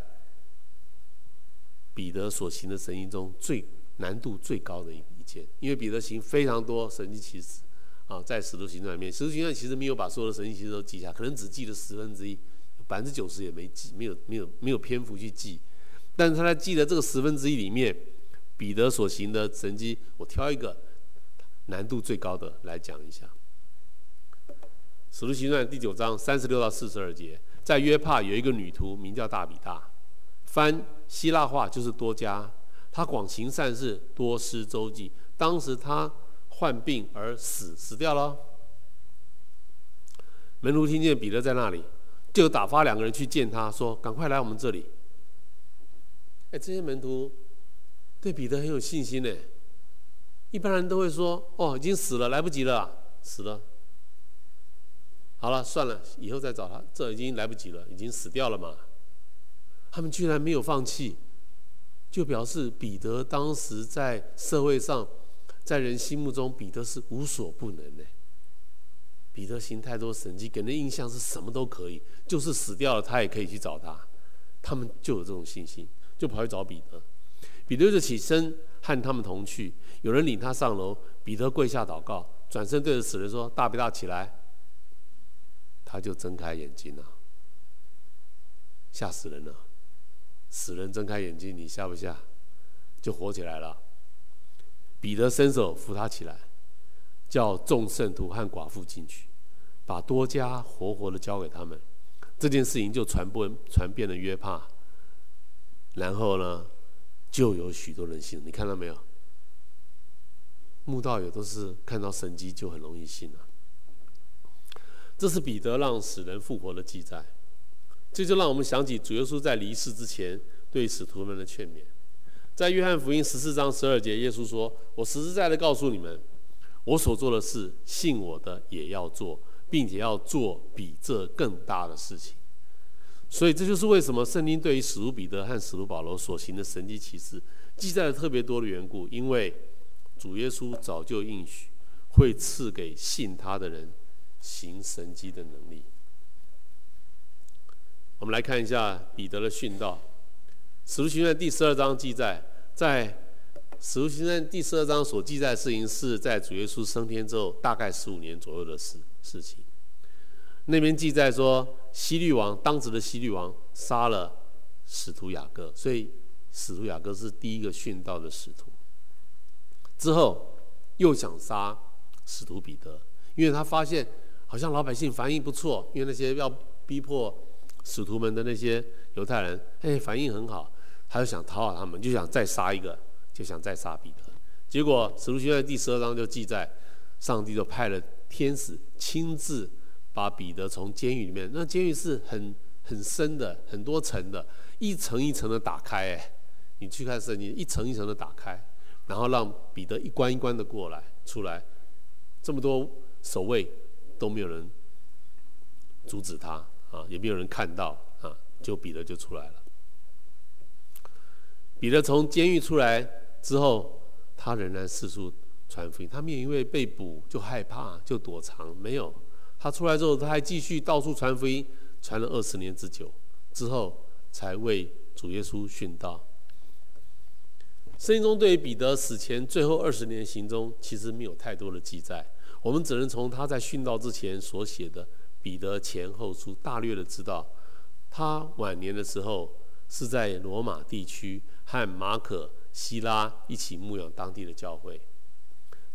[SPEAKER 1] 彼得所行的神迹中最难度最高的一一件，因为彼得行非常多神迹奇事。啊，在使徒行传里面，使徒行传其实没有把所有的神迹奇事都记下，可能只记了十分之一，百分之九十也没记，没有没有没有篇幅去记。但是他在记的这个十分之一里面，彼得所行的神迹，我挑一个难度最高的来讲一下。使徒行传第九章三十六到四十二节，在约帕有一个女徒名叫大比大，翻希腊话就是多加，她广行善事，多施周济。当时她。患病而死，死掉了。门徒听见彼得在那里，就打发两个人去见他，说：“赶快来我们这里。”哎，这些门徒对彼得很有信心呢。一般人都会说：“哦，已经死了，来不及了，死了。”好了，算了，以后再找他。这已经来不及了，已经死掉了嘛。他们居然没有放弃，就表示彼得当时在社会上。在人心目中，彼得是无所不能的。彼得行太多神迹，给人印象是什么都可以，就是死掉了，他也可以去找他。他们就有这种信心，就跑去找彼得。彼得就起身和他们同去。有人领他上楼，彼得跪下祷告，转身对着死人说：“大比大，起来！”他就睁开眼睛了，吓死人了！死人睁开眼睛，你吓不吓？就活起来了。彼得伸手扶他起来，叫众圣徒和寡妇进去，把多加活活的交给他们。这件事情就传播传遍了约帕，然后呢，就有许多人信。你看到没有？慕道友都是看到神迹就很容易信了。这是彼得让死人复活的记载，这就让我们想起主耶稣在离世之前对使徒们的劝勉。在约翰福音十四章十二节，耶稣说：“我实实在在告诉你们，我所做的事，信我的也要做，并且要做比这更大的事情。”所以，这就是为什么圣经对于使徒彼得和使徒保罗所行的神迹奇事记载了特别多的缘故，因为主耶稣早就应许会赐给信他的人行神迹的能力。我们来看一下彼得的训道，《使徒行传》第十二章记载。在《使徒行传》第十二章所记载的事情，是在主耶稣升天之后大概十五年左右的事事情。那边记载说，希律王当时的希律王杀了使徒雅各，所以使徒雅各是第一个殉道的使徒。之后又想杀使徒彼得，因为他发现好像老百姓反应不错，因为那些要逼迫使徒们的那些犹太人，哎，反应很好。他就想讨好他们，就想再杀一个，就想再杀彼得。结果《使徒行传》第十二章就记载，上帝就派了天使亲自把彼得从监狱里面，那监狱是很很深的，很多层的，一层一层的打开。哎，你去看圣经，一层一层的打开，然后让彼得一关一关的过来出来，这么多守卫都没有人阻止他啊，也没有人看到啊，就彼得就出来了。彼得从监狱出来之后，他仍然四处传福音。他没有因为被捕就害怕就躲藏，没有。他出来之后，他还继续到处传福音，传了二十年之久，之后才为主耶稣殉道。圣经中对于彼得死前最后二十年行踪，其实没有太多的记载。我们只能从他在殉道之前所写的《彼得前后书》大略的知道，他晚年的时候是在罗马地区和马可、西拉一起牧养当地的教会。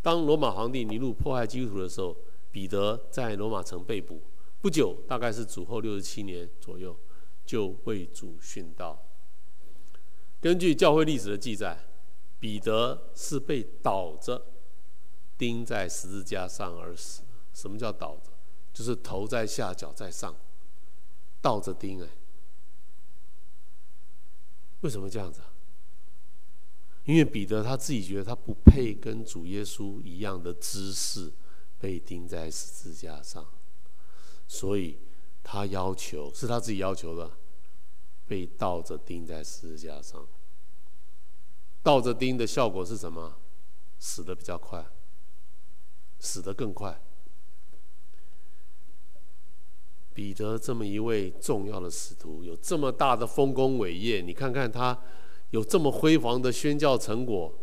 [SPEAKER 1] 当罗马皇帝尼禄迫害基督徒的时候，彼得在罗马城被捕，不久，大概是主后六十七年左右，就为主殉道。根据教会历史的记载。彼得是被倒着钉在十字架上而死。什么叫倒着？就是头在下，脚在上，倒着钉哎。为什么这样子？因为彼得他自己觉得他不配跟主耶稣一样的姿势被钉在十字架上，所以他要求，是他自己要求的，被倒着钉在十字架上。倒着钉的效果是什么？死的比较快，死得更快。彼得这么一位重要的使徒，有这么大的丰功伟业，你看看他有这么辉煌的宣教成果，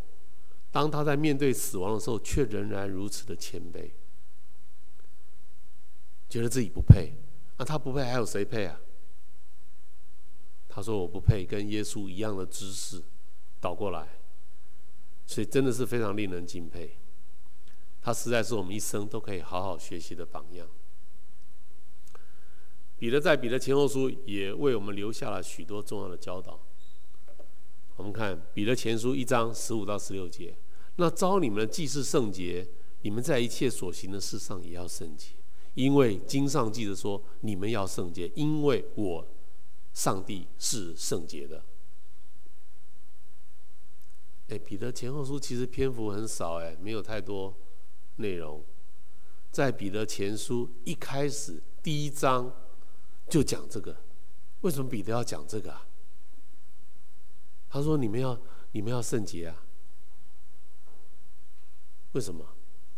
[SPEAKER 1] 当他在面对死亡的时候，却仍然如此的谦卑，觉得自己不配。那他不配，还有谁配啊？他说：“我不配跟耶稣一样的姿势。”倒过来，所以真的是非常令人敬佩。他实在是我们一生都可以好好学习的榜样。彼得在彼得前后书也为我们留下了许多重要的教导。我们看彼得前书一章十五到十六节：那招你们既是圣洁，你们在一切所行的事上也要圣洁，因为经上记着说，你们要圣洁，因为我上帝是圣洁的。哎，彼得前后书其实篇幅很少，哎，没有太多内容。在彼得前书一开始第一章就讲这个，为什么彼得要讲这个啊？他说：“你们要，你们要圣洁啊！”为什么？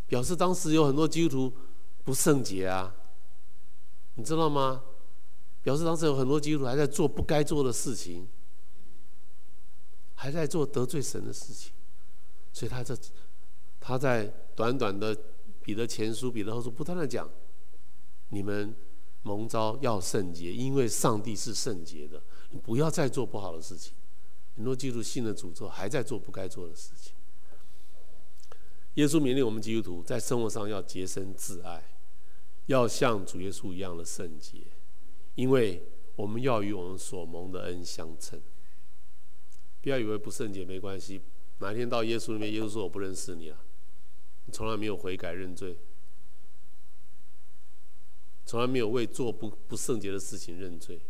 [SPEAKER 1] 表示当时有很多基督徒不圣洁啊，你知道吗？表示当时有很多基督徒还在做不该做的事情。还在做得罪神的事情，所以他在他在短短的彼得前书、彼得后书不断的讲：你们蒙召要圣洁，因为上帝是圣洁的。你不要再做不好的事情。很多基督信了主之后，还在做不该做的事情。耶稣勉励我们基督徒在生活上要洁身自爱，要像主耶稣一样的圣洁，因为我们要与我们所蒙的恩相称。不要以为不圣洁没关系，哪一天到耶稣那边，耶稣说我不认识你了，从来没有悔改认罪，从来没有为做不不圣洁的事情认罪，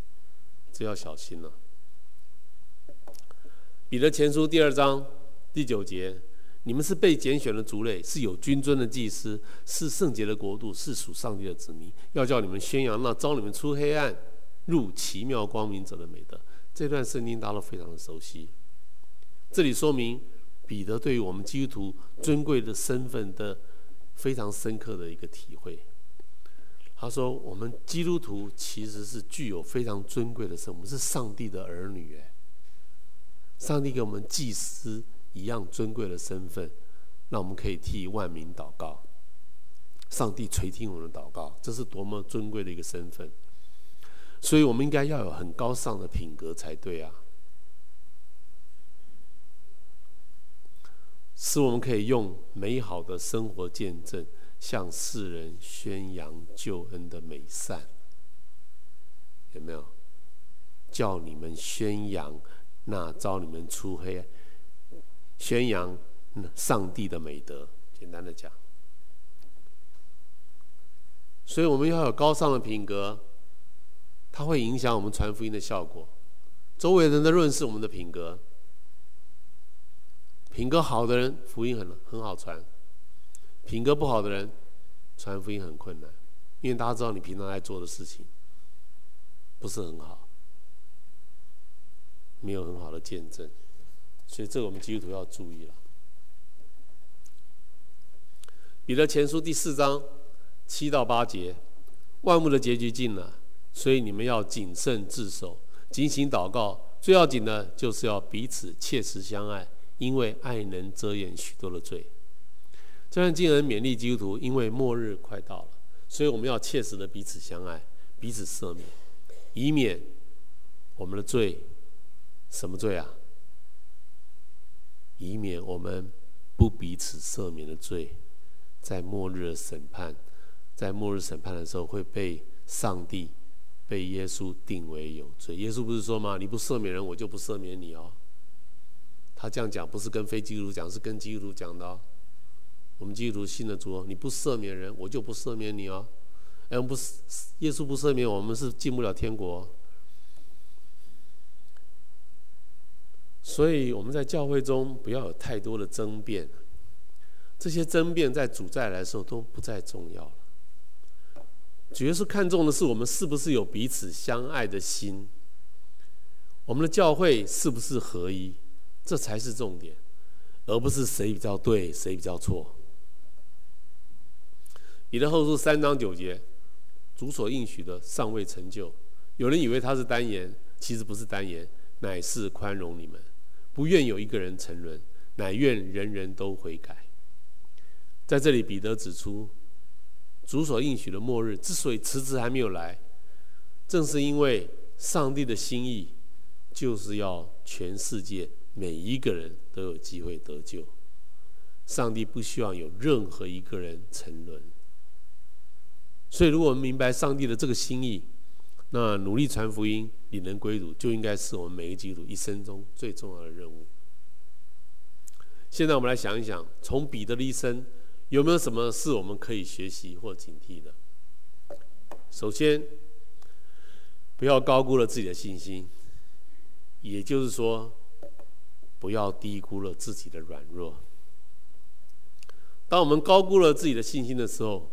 [SPEAKER 1] 这要小心了。彼得前书第二章第九节，你们是被拣选的族类，是有君尊的祭司，是圣洁的国度，是属上帝的子民，要叫你们宣扬那召你们出黑暗入奇妙光明者的美德。这段圣经大家都非常的熟悉。这里说明彼得对于我们基督徒尊贵的身份的非常深刻的一个体会。他说：“我们基督徒其实是具有非常尊贵的身份，我们是上帝的儿女。哎，上帝给我们祭司一样尊贵的身份，让我们可以替万民祷告。上帝垂听我们的祷告，这是多么尊贵的一个身份。所以，我们应该要有很高尚的品格才对啊。”使我们可以用美好的生活见证，向世人宣扬救恩的美善。有没有？叫你们宣扬那招你们出黑，宣扬上帝的美德。简单的讲，所以我们要有高尚的品格，它会影响我们传福音的效果。周围人的认识我们的品格。品格好的人，福音很很好传；品格不好的人，传福音很困难，因为大家知道你平常在做的事情不是很好，没有很好的见证，所以这个我们基督徒要注意了。彼得前书第四章七到八节，万物的结局近了，所以你们要谨慎自守，警醒祷告。最要紧的就是要彼此切实相爱。因为爱能遮掩许多的罪。这段经文勉励基督徒，因为末日快到了，所以我们要切实的彼此相爱，彼此赦免，以免我们的罪，什么罪啊？以免我们不彼此赦免的罪，在末日的审判，在末日审判的时候会被上帝、被耶稣定为有罪。耶稣不是说吗？你不赦免人，我就不赦免你哦。他这样讲不是跟非基督徒讲，是跟基督徒讲的哦。我们基督徒信的主，你不赦免人，我就不赦免你哦。哎，不是耶稣不赦免我们，是进不了天国。所以我们在教会中不要有太多的争辩，这些争辩在主再来的时候都不再重要了。主要是看重的是我们是不是有彼此相爱的心，我们的教会是不是合一，这才是重点，而不是谁比较对，谁比较错。彼得后书三章九节，主所应许的尚未成就，有人以为他是单言，其实不是单言，乃是宽容你们，不愿有一个人沉沦，乃愿人人都悔改。在这里，彼得指出，主所应许的末日之所以迟迟还没有来，正是因为上帝的心意就是要全世界每一个人都有机会得救。上帝不希望有任何一个人沉沦。所以，如果我们明白上帝的这个心意，那努力传福音、领人归主，就应该是我们每个基督徒一生中最重要的任务。现在，我们来想一想，从彼得的一生，有没有什么是我们可以学习或警惕的？首先，不要高估了自己的信心，也就是说，不要低估了自己的软弱。当我们高估了自己的信心的时候，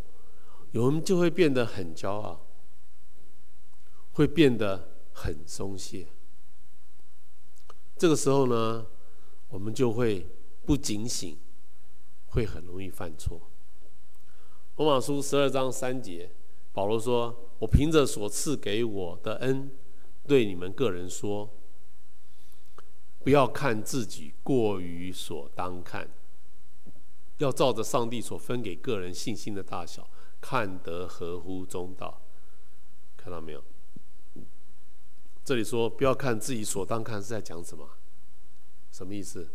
[SPEAKER 1] 我们就会变得很骄傲，会变得很松懈。这个时候呢，我们就会不警醒，会很容易犯错。罗马书十二章三节，保罗说：“我凭着所赐给我的恩，对你们个人说，不要看自己过于所当看，要照着上帝所分给个人信心的大小。”看得合乎中道，看到没有？这里说不要看自己所当看是在讲什么？什么意思？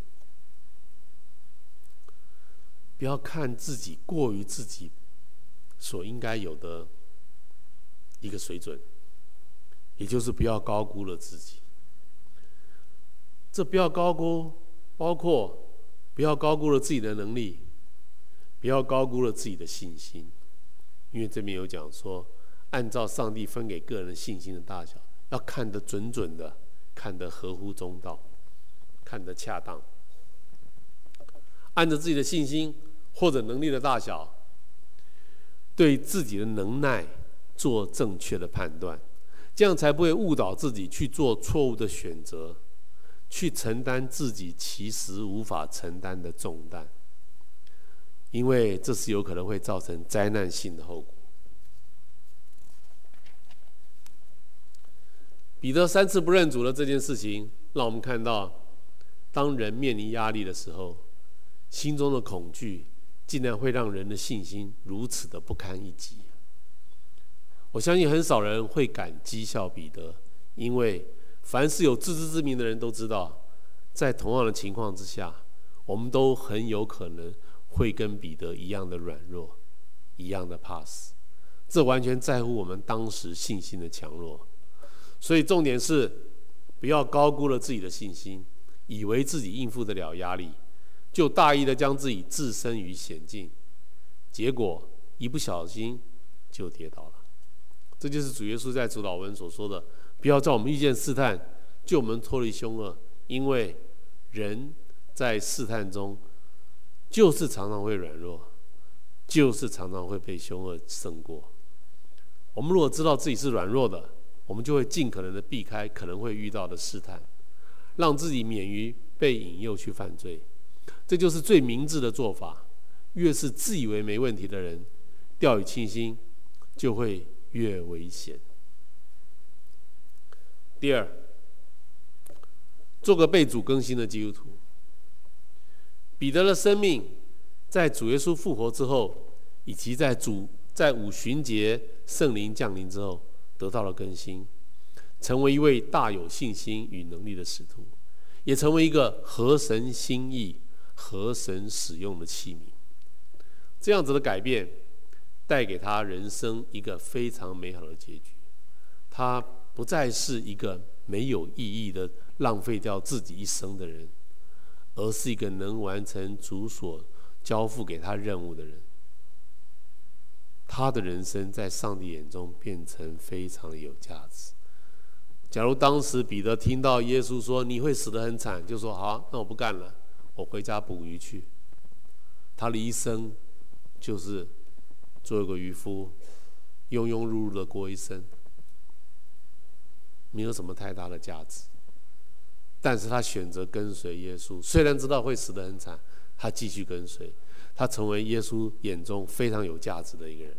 [SPEAKER 1] 不要看自己过于自己所应该有的一个水准，也就是不要高估了自己。这不要高估，包括不要高估了自己的能力，不要高估了自己的信心。因为这边有讲说，按照上帝分给个人信心的大小，要看得准准的，看得合乎中道，看得恰当。按照自己的信心或者能力的大小，对自己的能耐做正确的判断，这样才不会误导自己去做错误的选择，去承担自己其实无法承担的重担。因为这是有可能会造成灾难性的后果。彼得三次不认主的这件事情，让我们看到，当人面临压力的时候，心中的恐惧竟然会让人的信心如此的不堪一击。我相信很少人会敢讥笑彼得，因为凡是有自知之明的人都知道，在同样的情况之下，我们都很有可能。会跟彼得一样的软弱，一样的怕死，这完全在乎我们当时信心的强弱。所以重点是，不要高估了自己的信心，以为自己应付得了压力，就大意的将自己置身于险境，结果一不小心就跌倒了。这就是主耶稣在主祷文所说的：不要在我们遇见试探，就我们脱离凶恶，因为人在试探中。就是常常会软弱，就是常常会被凶恶胜过。我们如果知道自己是软弱的，我们就会尽可能的避开可能会遇到的试探，让自己免于被引诱去犯罪。这就是最明智的做法。越是自以为没问题的人，掉以轻心，就会越危险。第二，做个被主更新的基督徒。彼得的生命在主耶稣复活之后，以及在主在五旬节圣灵降临之后，得到了更新，成为一位大有信心与能力的使徒，也成为一个合神心意、合神使用的器皿。这样子的改变，带给他人生一个非常美好的结局。他不再是一个没有意义的浪费掉自己一生的人。而是一个能完成主所交付给他任务的人，他的人生在上帝眼中变成非常有价值。假如当时彼得听到耶稣说你会死得很惨，就说好，那我不干了，我回家捕鱼去。他的一生就是做一个渔夫，庸庸碌碌的过一生，没有什么太大的价值。但是他选择跟随耶稣，虽然知道会死得很惨，他继续跟随，他成为耶稣眼中非常有价值的一个人。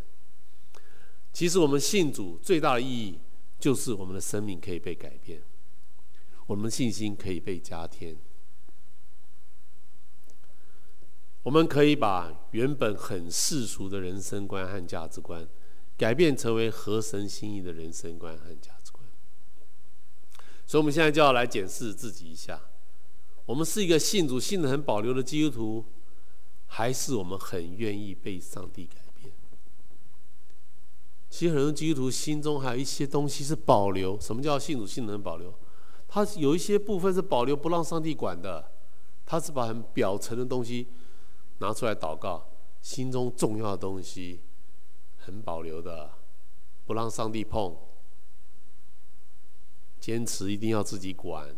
[SPEAKER 1] 其实我们信主最大的意义，就是我们的生命可以被改变，我们的信心可以被加添，我们可以把原本很世俗的人生观和价值观，改变成为合神心意的人生观和价。所以，我们现在就要来检视自己一下：我们是一个信主信得很保留的基督徒，还是我们很愿意被上帝改变？其实，很多基督徒心中还有一些东西是保留。什么叫信主信得很保留？他有一些部分是保留，不让上帝管的。他是把很表层的东西拿出来祷告，心中重要的东西很保留的，不让上帝碰。坚持一定要自己管，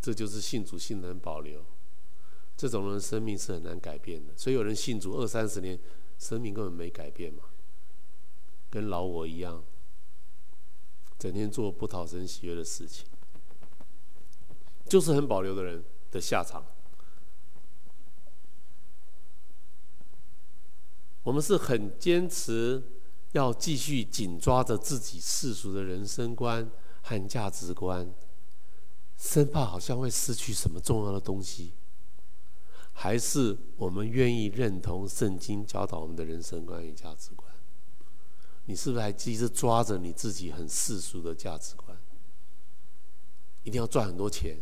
[SPEAKER 1] 这就是信主信得很保留。这种人生命是很难改变的，所以有人信主二三十年，生命根本没改变嘛，跟老我一样，整天做不讨神喜悦的事情，就是很保留的人的下场。我们是很坚持。要继续紧抓着自己世俗的人生观和价值观，生怕好像会失去什么重要的东西，还是我们愿意认同圣经教导我们的人生观与价值观？你是不是还一直抓着你自己很世俗的价值观？一定要赚很多钱，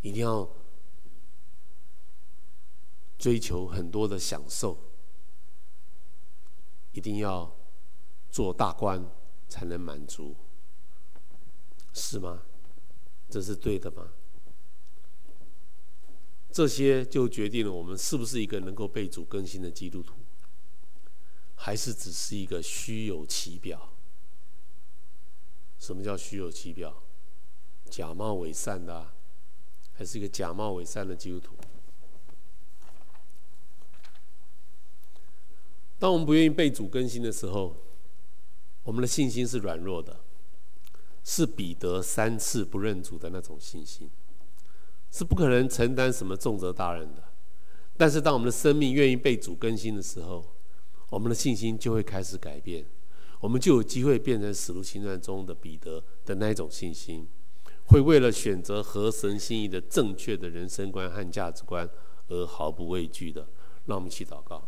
[SPEAKER 1] 一定要追求很多的享受。一定要做大官才能满足，是吗？这是对的吗？这些就决定了我们是不是一个能够被主更新的基督徒，还是只是一个虚有其表？什么叫虚有其表？假冒伪善的，还是一个假冒伪善的基督徒？当我们不愿意被主更新的时候，我们的信心是软弱的，是彼得三次不认主的那种信心，是不可能承担什么重责大任的。但是，当我们的生命愿意被主更新的时候，我们的信心就会开始改变，我们就有机会变成《使徒行传》中的彼得的那一种信心，会为了选择合神心意的正确的人生观和价值观而毫不畏惧的。让我们一起祷告。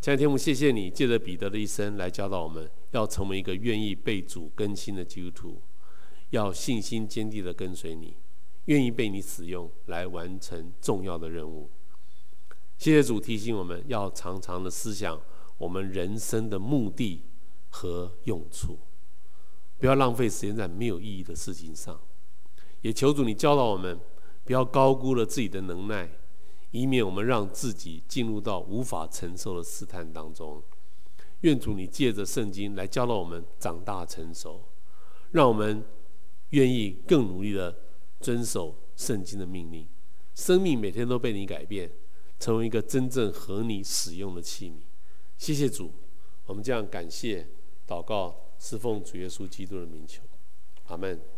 [SPEAKER 1] 亲爱的天父，谢谢你借着彼得的一生来教导我们，要成为一个愿意被主更新的基督徒，要信心坚定的跟随你，愿意被你使用来完成重要的任务。谢谢主提醒我们要常常的思想我们人生的目的和用处，不要浪费时间在没有意义的事情上。也求主你教导我们，不要高估了自己的能耐。以免我们让自己进入到无法承受的试探当中。愿主你借着圣经来教导我们长大成熟，让我们愿意更努力的遵守圣经的命令，生命每天都被你改变，成为一个真正合你使用的器皿。谢谢主，我们这样感谢祷告，侍奉主耶稣基督的名求，阿门。